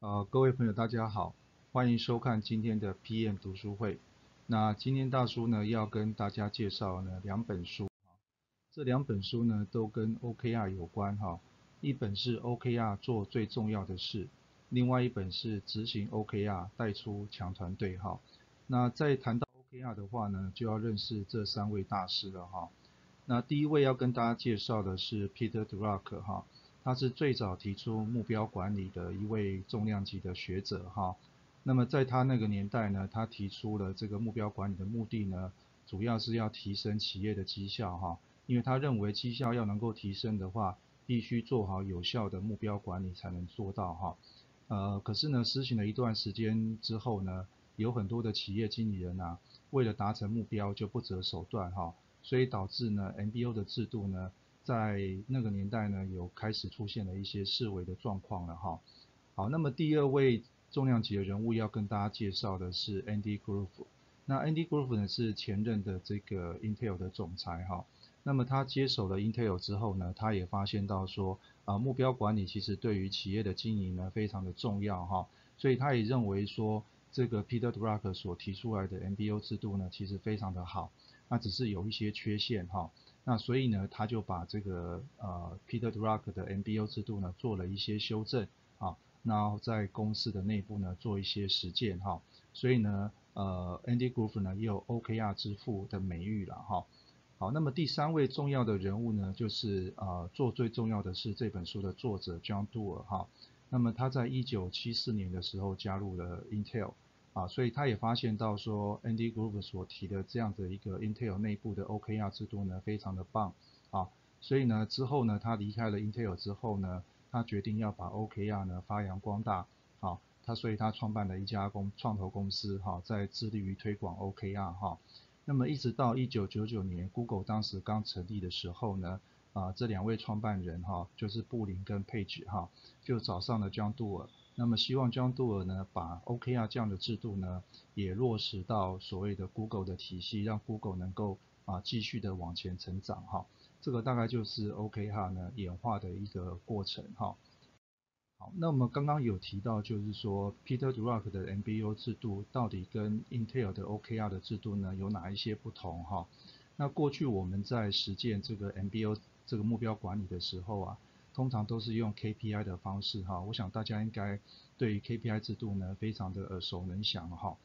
呃，各位朋友，大家好，欢迎收看今天的 PM 读书会。那今天大叔呢要跟大家介绍呢两本书，这两本书呢都跟 OKR 有关哈。一本是 OKR 做最重要的事，另外一本是执行 OKR 带出强团队哈。那在谈到 OKR 的话呢，就要认识这三位大师了哈。那第一位要跟大家介绍的是 Peter Drucker 哈。他是最早提出目标管理的一位重量级的学者哈。那么在他那个年代呢，他提出了这个目标管理的目的呢，主要是要提升企业的绩效哈。因为他认为绩效要能够提升的话，必须做好有效的目标管理才能做到哈。呃，可是呢，实行了一段时间之后呢，有很多的企业经理人啊，为了达成目标就不择手段哈，所以导致呢，MBO 的制度呢。在那个年代呢，有开始出现了一些示威的状况了哈。好，那么第二位重量级的人物要跟大家介绍的是 Andy Grove。那 Andy Grove 呢是前任的这个 Intel 的总裁哈。那么他接手了 Intel 之后呢，他也发现到说啊，目标管理其实对于企业的经营呢非常的重要哈。所以他也认为说，这个 Peter Drucker 所提出来的 MBO 制度呢，其实非常的好，那只是有一些缺陷哈。那所以呢，他就把这个呃 Peter Drucker 的 MBO 制度呢做了一些修正啊，然后在公司的内部呢做一些实践哈，所以呢呃 Andy Grove 呢也有 OKR 之父的美誉了哈。好，那么第三位重要的人物呢就是呃做最重要的是这本书的作者 John Doerr 哈，那么他在一九七四年的时候加入了 Intel。啊，所以他也发现到说，Andy Grove 所提的这样的一个 Intel 内部的 OKR 制度呢，非常的棒啊。所以呢，之后呢，他离开了 Intel 之后呢，他决定要把 OKR 呢发扬光大。好，他所以他创办了一家公创投公司哈，在致力于推广 OKR 哈。那么一直到一九九九年，Google 当时刚成立的时候呢，啊，这两位创办人哈，就是布林跟佩吉哈，就找上了 John Doerr。那么希望 John Doerr 呢，把 OKR 这样的制度呢，也落实到所谓的 Google 的体系，让 Google 能够啊继续的往前成长哈。这个大概就是 OKR 呢演化的一个过程哈。好，那么刚刚有提到就是说 Peter Drucker 的 MBO 制度到底跟 Intel 的 OKR 的制度呢有哪一些不同哈？那过去我们在实践这个 MBO 这个目标管理的时候啊。通常都是用 KPI 的方式哈，我想大家应该对于 KPI 制度呢非常的耳熟能详哈。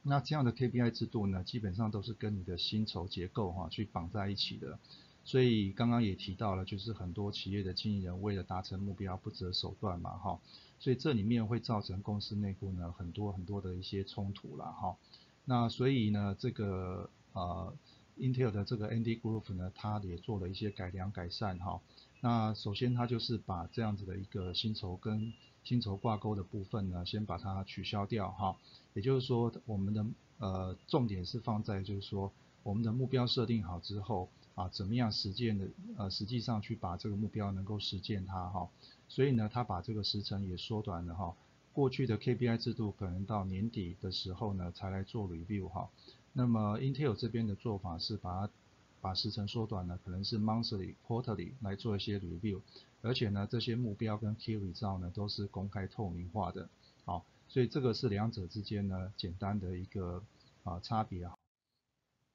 那这样的 KPI 制度呢，基本上都是跟你的薪酬结构哈去绑在一起的。所以刚刚也提到了，就是很多企业的经营人为了达成目标不择手段嘛哈。所以这里面会造成公司内部呢很多很多的一些冲突了哈。那所以呢这个呃 Intel 的这个 Andy Grove 呢，他也做了一些改良改善哈。那首先，他就是把这样子的一个薪酬跟薪酬挂钩的部分呢，先把它取消掉哈。也就是说，我们的呃重点是放在就是说，我们的目标设定好之后啊，怎么样实践的呃实际上去把这个目标能够实践它哈。所以呢，他把这个时程也缩短了哈。过去的 KPI 制度可能到年底的时候呢才来做 review 哈。那么 Intel 这边的做法是把它。把时程缩短了，可能是 monthly、quarterly 来做一些 review，而且呢，这些目标跟 key result 呢都是公开透明化的，好，所以这个是两者之间呢简单的一个啊差别啊。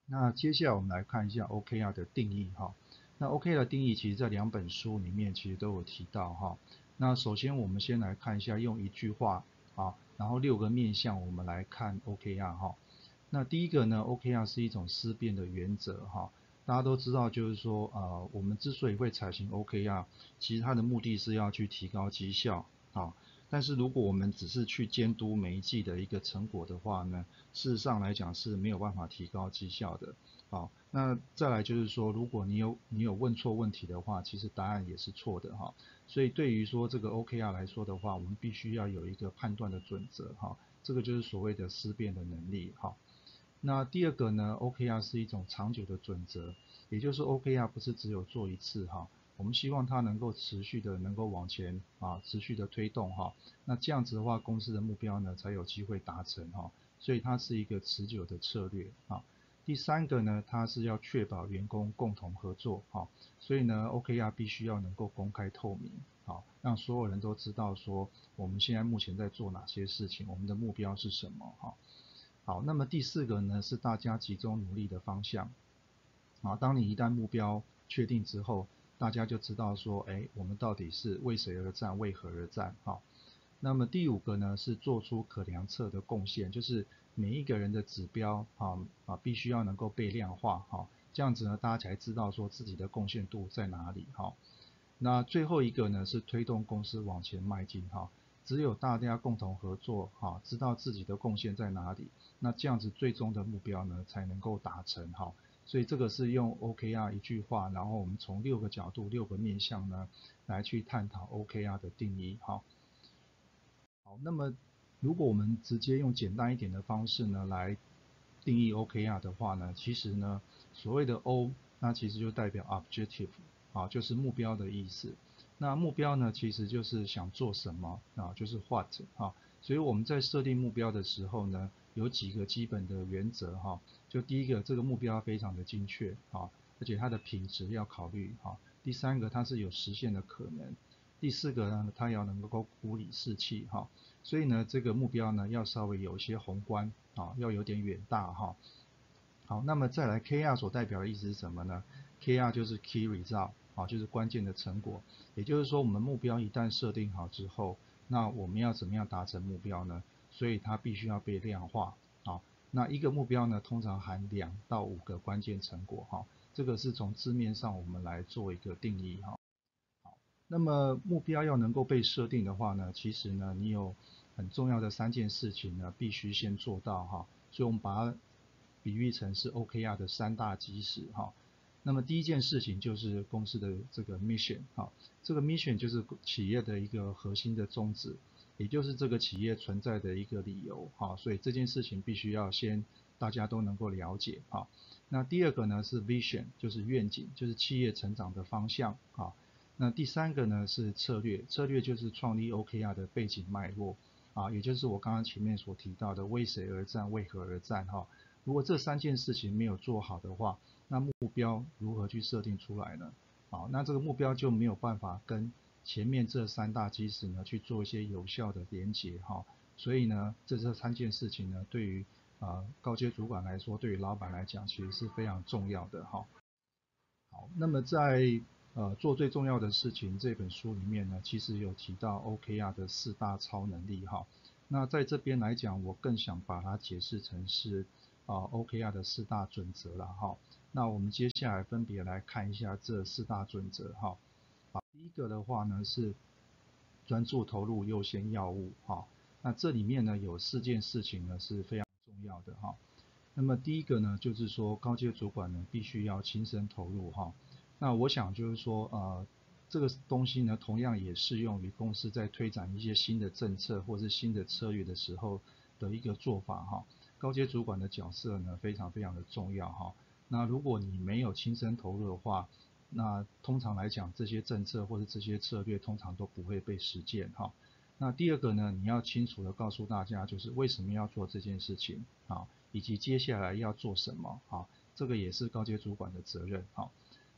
那接下来我们来看一下 OKR 的定义哈。那 OKR 的定义其实在两本书里面其实都有提到哈。那首先我们先来看一下用一句话啊，然后六个面向我们来看 OKR 哈。那第一个呢，OKR 是一种思辨的原则哈。大家都知道，就是说，呃，我们之所以会采行 OKR，其实它的目的是要去提高绩效，啊，但是如果我们只是去监督每一季的一个成果的话呢，事实上来讲是没有办法提高绩效的，好，那再来就是说，如果你有你有问错问题的话，其实答案也是错的，哈，所以对于说这个 OKR 来说的话，我们必须要有一个判断的准则，哈，这个就是所谓的思辨的能力，哈。那第二个呢，OKR 是一种长久的准则，也就是 OKR 不是只有做一次哈，我们希望它能够持续的能够往前啊，持续的推动哈，那这样子的话，公司的目标呢才有机会达成哈，所以它是一个持久的策略啊。第三个呢，它是要确保员工共同合作哈，所以呢，OKR 必须要能够公开透明。好，让所有人都知道说我们现在目前在做哪些事情，我们的目标是什么，哈。好，那么第四个呢是大家集中努力的方向，啊，当你一旦目标确定之后，大家就知道说，哎，我们到底是为谁而战，为何而战，哈。那么第五个呢是做出可量测的贡献，就是每一个人的指标，啊啊，必须要能够被量化，哈，这样子呢，大家才知道说自己的贡献度在哪里，哈。那最后一个呢是推动公司往前迈进，哈。只有大家共同合作，哈，知道自己的贡献在哪里，那这样子最终的目标呢才能够达成，哈。所以这个是用 OKR 一句话，然后我们从六个角度、六个面向呢来去探讨 OKR 的定义，哈。好，那么如果我们直接用简单一点的方式呢来定义 OKR 的话呢，其实呢所谓的 O，那其实就代表 Objective，啊，就是目标的意思。那目标呢，其实就是想做什么啊，就是 what 哈，所以我们在设定目标的时候呢，有几个基本的原则哈，就第一个，这个目标非常的精确啊，而且它的品质要考虑哈，第三个，它是有实现的可能，第四个呢，它要能够鼓励士气哈，所以呢，这个目标呢，要稍微有一些宏观啊，要有点远大哈。好，那么再来 KR 所代表的意思是什么呢？KR 就是 Key Result。啊，就是关键的成果，也就是说，我们目标一旦设定好之后，那我们要怎么样达成目标呢？所以它必须要被量化啊。那一个目标呢，通常含两到五个关键成果哈。这个是从字面上我们来做一个定义哈。好，那么目标要能够被设定的话呢，其实呢，你有很重要的三件事情呢，必须先做到哈。所以我们把它比喻成是 OKR 的三大基石哈。那么第一件事情就是公司的这个 mission，好，这个 mission 就是企业的一个核心的宗旨，也就是这个企业存在的一个理由，好，所以这件事情必须要先大家都能够了解，好。那第二个呢是 vision，就是愿景，就是企业成长的方向，好。那第三个呢是策略，策略就是创立 OKR 的背景脉络，啊，也就是我刚刚前面所提到的为谁而战，为何而战，哈。如果这三件事情没有做好的话，那目标如何去设定出来呢？好，那这个目标就没有办法跟前面这三大基石呢去做一些有效的连接哈。所以呢，这这三件事情呢，对于啊高阶主管来说，对于老板来讲，其实是非常重要的哈。好，那么在呃做最重要的事情这本书里面呢，其实有提到 OKR 的四大超能力哈。那在这边来讲，我更想把它解释成是啊 OKR 的四大准则了哈。那我们接下来分别来看一下这四大准则哈。好，第一个的话呢是专注投入优先要物哈。那这里面呢有四件事情呢是非常重要的哈。那么第一个呢就是说高阶主管呢必须要亲身投入哈。那我想就是说呃这个东西呢同样也适用于公司在推展一些新的政策或是新的策略的时候的一个做法哈。高阶主管的角色呢非常非常的重要哈。那如果你没有亲身投入的话，那通常来讲，这些政策或者这些策略通常都不会被实践哈。那第二个呢，你要清楚的告诉大家，就是为什么要做这件事情啊，以及接下来要做什么啊，这个也是高阶主管的责任哈。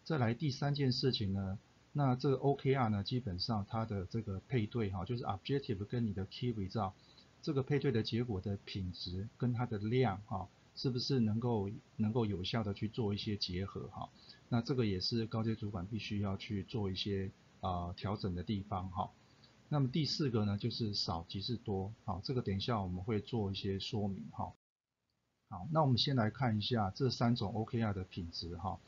再来第三件事情呢，那这个 OKR 呢，基本上它的这个配对哈，就是 Objective 跟你的 Key Result 这个配对的结果的品质跟它的量哈。是不是能够能够有效的去做一些结合哈？那这个也是高阶主管必须要去做一些啊调整的地方哈。那么第四个呢，就是少即是多，好，这个等一下我们会做一些说明哈。好，那我们先来看一下这三种 OKR 的品质哈。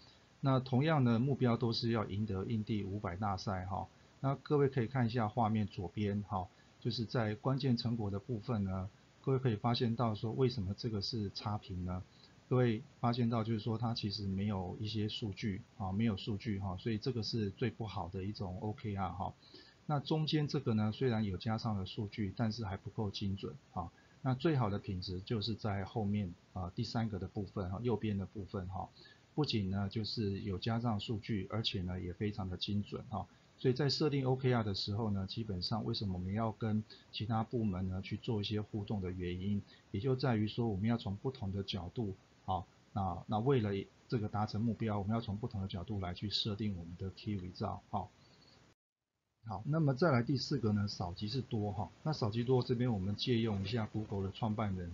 那同样的目标都是要赢得印第五百大赛哈。那各位可以看一下画面左边哈，就是在关键成果的部分呢。各位可以发现到说，为什么这个是差评呢？各位发现到就是说，它其实没有一些数据啊，没有数据哈，所以这个是最不好的一种 OKR 哈。那中间这个呢，虽然有加上了数据，但是还不够精准啊。那最好的品质就是在后面啊第三个的部分哈，右边的部分哈，不仅呢就是有加上数据，而且呢也非常的精准哈。所以在设定 OKR 的时候呢，基本上为什么我们要跟其他部门呢去做一些互动的原因，也就在于说我们要从不同的角度，好，那那为了这个达成目标，我们要从不同的角度来去设定我们的 Key Result，好。好，那么再来第四个呢，少即是多哈。那少即多这边我们借用一下 Google 的创办人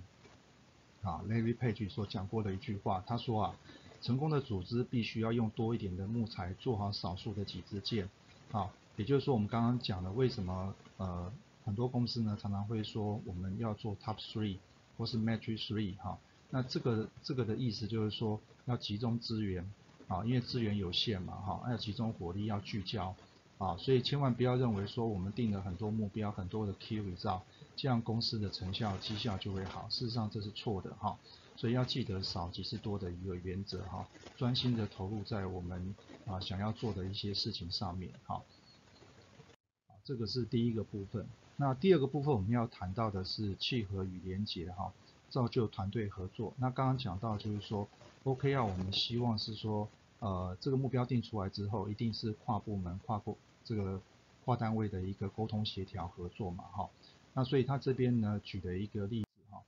啊 Larry Page 所讲过的一句话，他说啊，成功的组织必须要用多一点的木材做好少数的几支箭。好，也就是说我们刚刚讲的为什么呃很多公司呢常常会说我们要做 Top Three 或是 Matrix Three 哈。那这个这个的意思就是说要集中资源啊，因为资源有限嘛哈，要集中火力要聚焦。啊，所以千万不要认为说我们定了很多目标，很多的 key result，这样公司的成效绩效就会好。事实上这是错的哈，所以要记得少即是多的一个原则哈，专心的投入在我们啊想要做的一些事情上面哈。这个是第一个部分。那第二个部分我们要谈到的是契合与连结哈，造就团队合作。那刚刚讲到就是说，OK，啊我们希望是说，呃，这个目标定出来之后，一定是跨部门、跨部。这个跨单位的一个沟通协调合作嘛，哈，那所以他这边呢举的一个例子哈，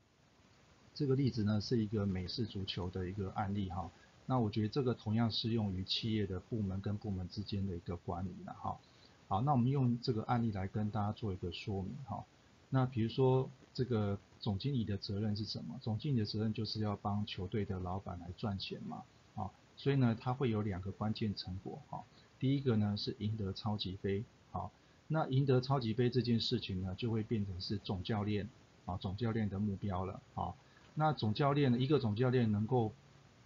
这个例子呢是一个美式足球的一个案例哈，那我觉得这个同样适用于企业的部门跟部门之间的一个管理了哈，好，那我们用这个案例来跟大家做一个说明哈，那比如说这个总经理的责任是什么？总经理的责任就是要帮球队的老板来赚钱嘛，啊，所以呢他会有两个关键成果哈。第一个呢是赢得超级杯，好，那赢得超级杯这件事情呢就会变成是总教练啊总教练的目标了，好，那总教练呢一个总教练能够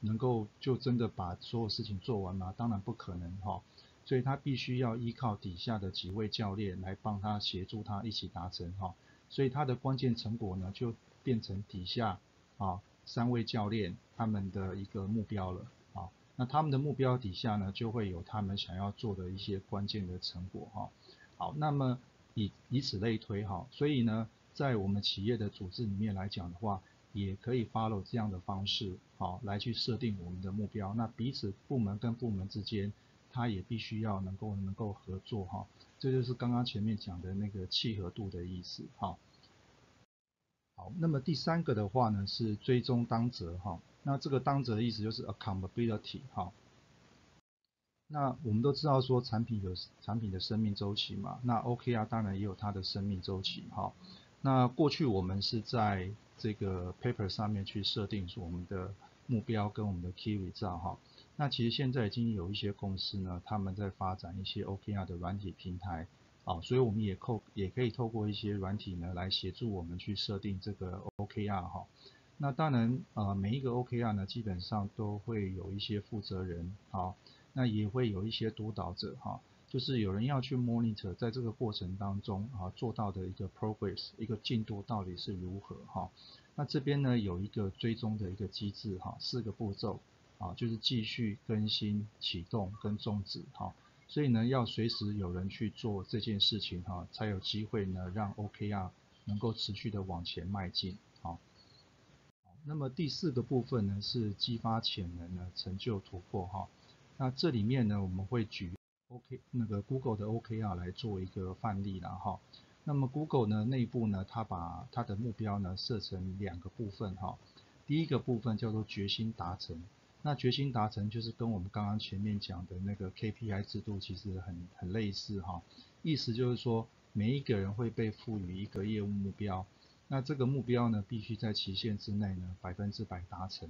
能够就真的把所有事情做完吗？当然不可能哈，所以他必须要依靠底下的几位教练来帮他协助他一起达成哈，所以他的关键成果呢就变成底下啊三位教练他们的一个目标了啊。那他们的目标底下呢，就会有他们想要做的一些关键的成果哈。好，那么以以此类推哈，所以呢，在我们企业的组织里面来讲的话，也可以 follow 这样的方式，好，来去设定我们的目标。那彼此部门跟部门之间，它也必须要能够能够合作哈。这就是刚刚前面讲的那个契合度的意思哈。好，那么第三个的话呢，是追踪当责哈。那这个当责的意思就是 accountability 哈。那我们都知道说产品有产品的生命周期嘛，那 OKR 当然也有它的生命周期哈。那过去我们是在这个 paper 上面去设定我们的目标跟我们的 key result 哈。那其实现在已经有一些公司呢，他们在发展一些 OKR 的软体平台啊，所以我们也透也可以透过一些软体呢来协助我们去设定这个 OKR 哈。那当然，呃，每一个 OKR 呢，基本上都会有一些负责人，好，那也会有一些督导者，哈，就是有人要去 monitor 在这个过程当中，啊，做到的一个 progress，一个进度到底是如何，哈，那这边呢有一个追踪的一个机制，哈，四个步骤，啊，就是继续更新、启动跟终止，哈，所以呢要随时有人去做这件事情，哈，才有机会呢让 OKR 能够持续的往前迈进。那么第四个部分呢是激发潜能呢，成就突破哈。那这里面呢我们会举 OK 那个 Google 的 OKR 来做一个范例了哈。那么 Google 呢内部呢它把它的目标呢设成两个部分哈。第一个部分叫做决心达成，那决心达成就是跟我们刚刚前面讲的那个 KPI 制度其实很很类似哈。意思就是说每一个人会被赋予一个业务目标。那这个目标呢，必须在期限之内呢，百分之百达成，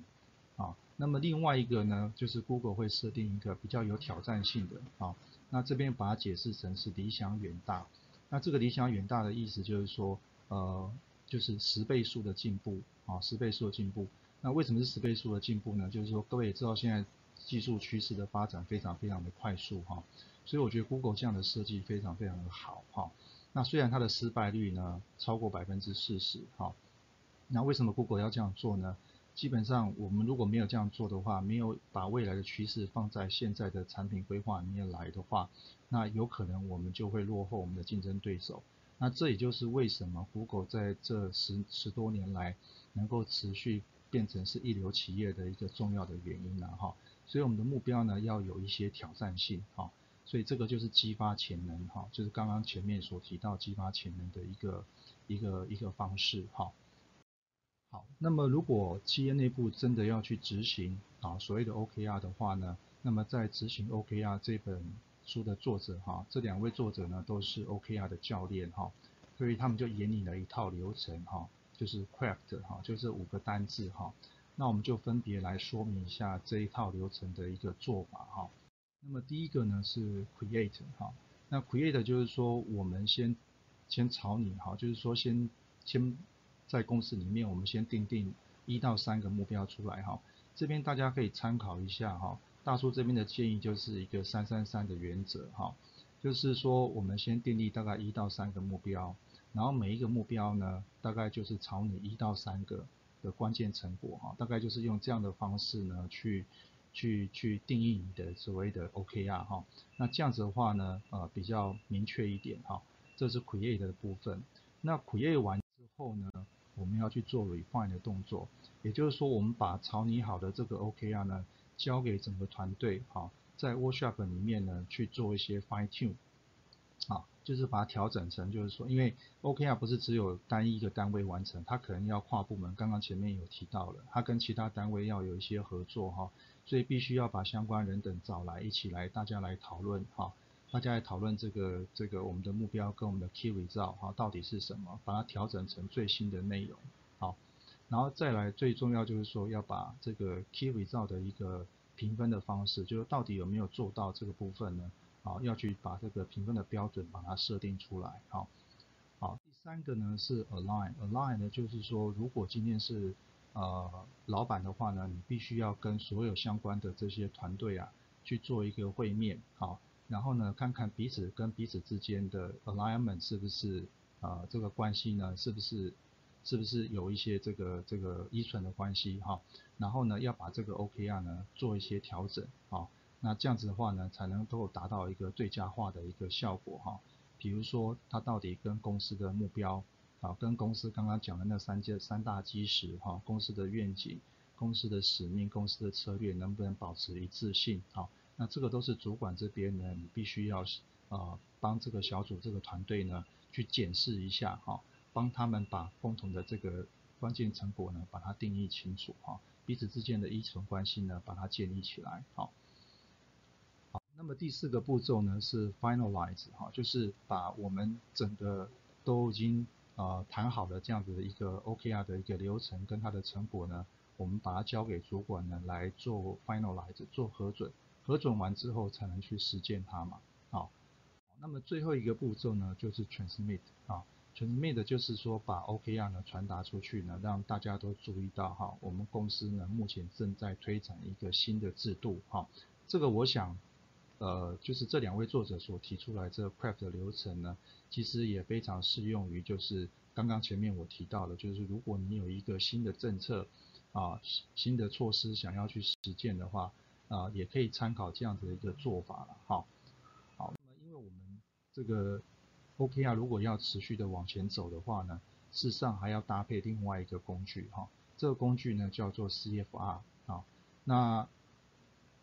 啊，那么另外一个呢，就是 Google 会设定一个比较有挑战性的，啊，那这边把它解释成是理想远大，那这个理想远大的意思就是说，呃，就是十倍数的进步，啊，十倍数的进步，那为什么是十倍数的进步呢？就是说各位也知道现在技术趋势的发展非常非常的快速，哈，所以我觉得 Google 这样的设计非常非常的好，哈。那虽然它的失败率呢超过百分之四十，好，那为什么 Google 要这样做呢？基本上我们如果没有这样做的话，没有把未来的趋势放在现在的产品规划里面来的话，那有可能我们就会落后我们的竞争对手。那这也就是为什么 Google 在这十十多年来能够持续变成是一流企业的一个重要的原因了哈。所以我们的目标呢要有一些挑战性哈。所以这个就是激发潜能哈，就是刚刚前面所提到激发潜能的一个一个一个方式哈。好，那么如果企业内部真的要去执行啊所谓的 OKR 的话呢，那么在执行 OKR 这本书的作者哈，这两位作者呢都是 OKR 的教练哈，所以他们就引领了一套流程哈，就是 craft 哈，就这五个单字哈。那我们就分别来说明一下这一套流程的一个做法哈。那么第一个呢是 create 哈，那 create 就是说我们先先朝你哈，就是说先先在公司里面我们先定定一到三个目标出来哈。这边大家可以参考一下哈。大叔这边的建议就是一个三三三的原则哈，就是说我们先定立大概一到三个目标，然后每一个目标呢，大概就是朝你一到三个的关键成果哈，大概就是用这样的方式呢去去去定义你的所谓的 OKR 哈，那这样子的话呢，呃比较明确一点哈，这是 create 的部分。那 create 完之后呢，我们要去做 refine 的动作，也就是说我们把草拟好的这个 OKR 呢。交给整个团队，好，在 workshop 里面呢去做一些 fine tune，啊，就是把它调整成，就是说，因为 OKR 不是只有单一一个单位完成，它可能要跨部门，刚刚前面有提到了，它跟其他单位要有一些合作哈，所以必须要把相关人等找来一起来，大家来讨论哈，大家来讨论这个这个我们的目标跟我们的 key result 哈到底是什么，把它调整成最新的内容好。然后再来，最重要就是说要把这个 key result 的一个评分的方式，就是到底有没有做到这个部分呢？好，要去把这个评分的标准把它设定出来。好，好，第三个呢是 align，align 呢就是说，如果今天是呃老板的话呢，你必须要跟所有相关的这些团队啊去做一个会面，好，然后呢看看彼此跟彼此之间的 alignment 是不是啊这个关系呢是不是？是不是有一些这个这个依存的关系哈？然后呢，要把这个 OKR 呢做一些调整啊，那这样子的话呢，才能够达到一个最佳化的一个效果哈。比如说，它到底跟公司的目标啊，跟公司刚刚讲的那三件三大基石哈，公司的愿景、公司的使命、公司的策略能不能保持一致性啊？那这个都是主管这边呢，你必须要呃帮这个小组这个团队呢去检视一下哈。帮他们把共同的这个关键成果呢，把它定义清楚哈，彼此之间的依存关系呢，把它建立起来好。好，那么第四个步骤呢是 finalize 哈，就是把我们整个都已经呃谈好的这样子的一个 OKR 的一个流程跟它的成果呢，我们把它交给主管呢来做 finalize 做核准，核准完之后才能去实践它嘛。好，那么最后一个步骤呢就是 transmit 啊。，transmit 就是说把 OKR 呢传达出去呢，让大家都注意到哈，我们公司呢目前正在推展一个新的制度哈。这个我想，呃，就是这两位作者所提出来这个 Craft 的流程呢，其实也非常适用于就是刚刚前面我提到的，就是如果你有一个新的政策啊，新的措施想要去实践的话啊，也可以参考这样子的一个做法了哈。好，那么因为我们这个。OKR 如果要持续的往前走的话呢，事实上还要搭配另外一个工具哈，这个工具呢叫做 CFR 啊，那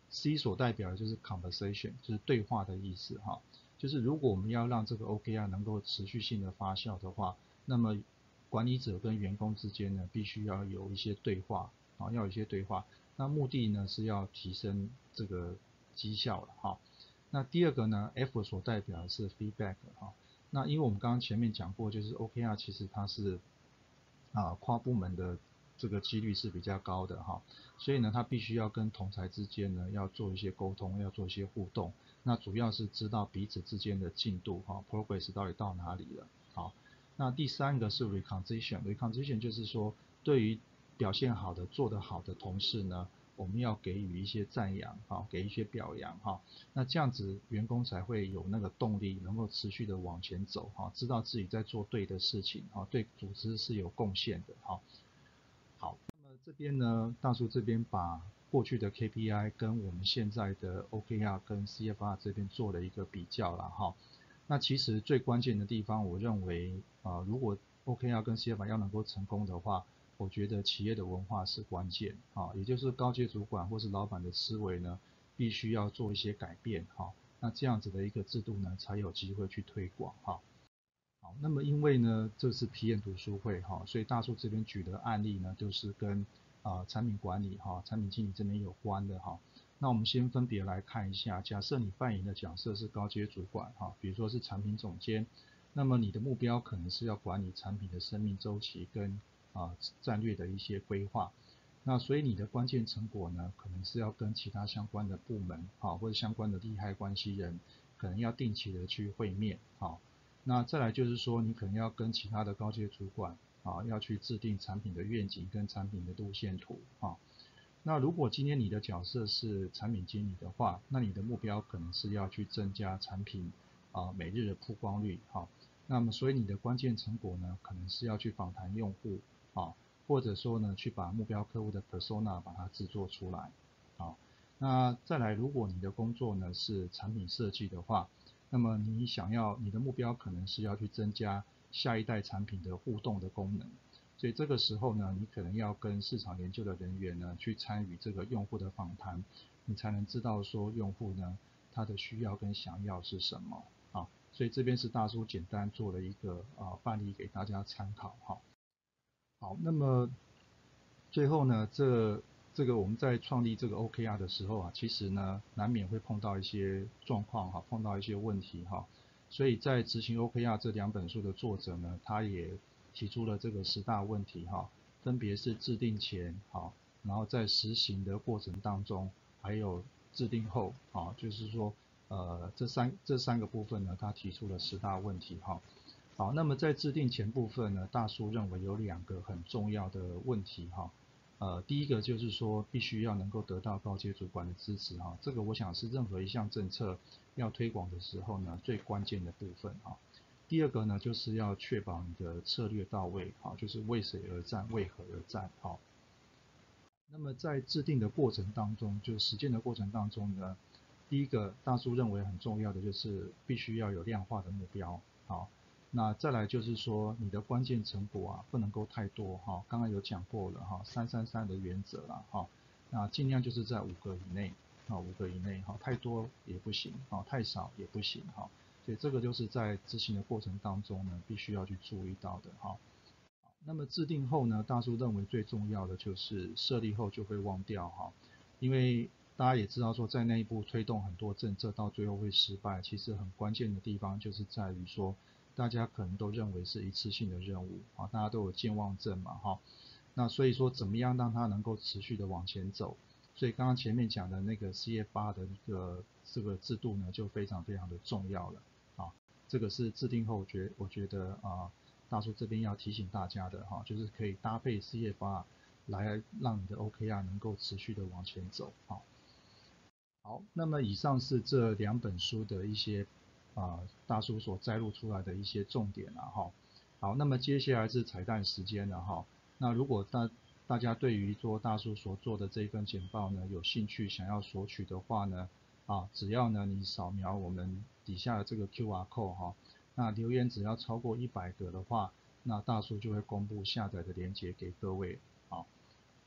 C 所代表的就是 conversation，就是对话的意思哈，就是如果我们要让这个 OKR 能够持续性的发酵的话，那么管理者跟员工之间呢必须要有一些对话啊，要有一些对话，那目的呢是要提升这个绩效了哈，那第二个呢 F 所代表的是 feedback 哈。那因为我们刚刚前面讲过，就是 OKR 其实它是啊跨部门的这个几率是比较高的哈，所以呢它必须要跟同才之间呢要做一些沟通，要做一些互动，那主要是知道彼此之间的进度哈，progress 到底到哪里了。好，那第三个是 recognition，recognition 就是说对于表现好的、做得好的同事呢。我们要给予一些赞扬，哈，给一些表扬，哈，那这样子员工才会有那个动力，能够持续的往前走，哈，知道自己在做对的事情，哈，对组织是有贡献的，哈。好，那么这边呢，大叔这边把过去的 KPI 跟我们现在的 OKR 跟 CFR 这边做了一个比较了，哈。那其实最关键的地方，我认为，啊，如果 OKR 跟 CFR 要能够成功的话，我觉得企业的文化是关键，啊，也就是高阶主管或是老板的思维呢，必须要做一些改变，哈，那这样子的一个制度呢，才有机会去推广，哈。好，那么因为呢，这次皮炎读书会，哈，所以大叔这边举的案例呢，就是跟啊产品管理，哈，产品经理这边有关的，哈。那我们先分别来看一下，假设你扮演的角色是高阶主管哈，比如说是产品总监，那么你的目标可能是要管理产品的生命周期跟啊战略的一些规划。那所以你的关键成果呢，可能是要跟其他相关的部门啊或者相关的利害关系人，可能要定期的去会面啊。那再来就是说，你可能要跟其他的高阶主管啊，要去制定产品的愿景跟产品的路线图啊。那如果今天你的角色是产品经理的话，那你的目标可能是要去增加产品啊每日的曝光率哈。那么所以你的关键成果呢，可能是要去访谈用户啊，或者说呢去把目标客户的 persona 把它制作出来啊。那再来，如果你的工作呢是产品设计的话，那么你想要你的目标可能是要去增加下一代产品的互动的功能，所以这个时候呢，你可能要跟市场研究的人员呢去参与这个用户的访谈，你才能知道说用户呢他的需要跟想要是什么啊。所以这边是大叔简单做了一个啊范例给大家参考哈。好，那么最后呢这。这个我们在创立这个 OKR 的时候啊，其实呢难免会碰到一些状况哈，碰到一些问题哈，所以在执行 OKR 这两本书的作者呢，他也提出了这个十大问题哈，分别是制定前好，然后在实行的过程当中，还有制定后啊，就是说呃这三这三个部分呢，他提出了十大问题哈。好，那么在制定前部分呢，大叔认为有两个很重要的问题哈。呃，第一个就是说，必须要能够得到高阶主管的支持哈，这个我想是任何一项政策要推广的时候呢，最关键的部分哈。第二个呢，就是要确保你的策略到位哈，就是为谁而战，为何而战哈。那么在制定的过程当中，就实践的过程当中呢，第一个大叔认为很重要的就是必须要有量化的目标好。那再来就是说，你的关键成果啊，不能够太多哈。刚刚有讲过了哈，三三三的原则啦哈。那尽量就是在五个以内啊，五个以内哈，太多也不行啊，太少也不行哈。所以这个就是在执行的过程当中呢，必须要去注意到的哈。那么制定后呢，大叔认为最重要的就是设立后就会忘掉哈，因为大家也知道说，在那一步推动很多政策到最后会失败，其实很关键的地方就是在于说。大家可能都认为是一次性的任务啊，大家都有健忘症嘛哈，那所以说怎么样让它能够持续的往前走？所以刚刚前面讲的那个 C F 八的一个这个制度呢，就非常非常的重要了啊。这个是制定后觉我觉得啊，大叔这边要提醒大家的哈，就是可以搭配 C F 八来让你的 O K R 能够持续的往前走啊。好，那么以上是这两本书的一些。啊，大叔所摘录出来的一些重点了哈。好，那么接下来是彩蛋时间了哈。那如果大大家对于做大叔所做的这一份简报呢有兴趣想要索取的话呢，啊，只要呢你扫描我们底下的这个 Q R code 哈，那留言只要超过一百个的话，那大叔就会公布下载的链接给各位。好，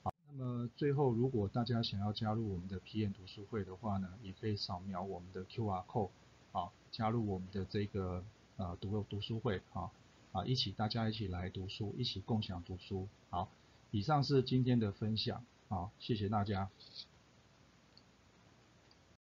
好，那么最后如果大家想要加入我们的皮眼读书会的话呢，也可以扫描我们的 Q R code。好，加入我们的这个呃读读书会，啊，啊，一起大家一起来读书，一起共享读书。好，以上是今天的分享，好，谢谢大家。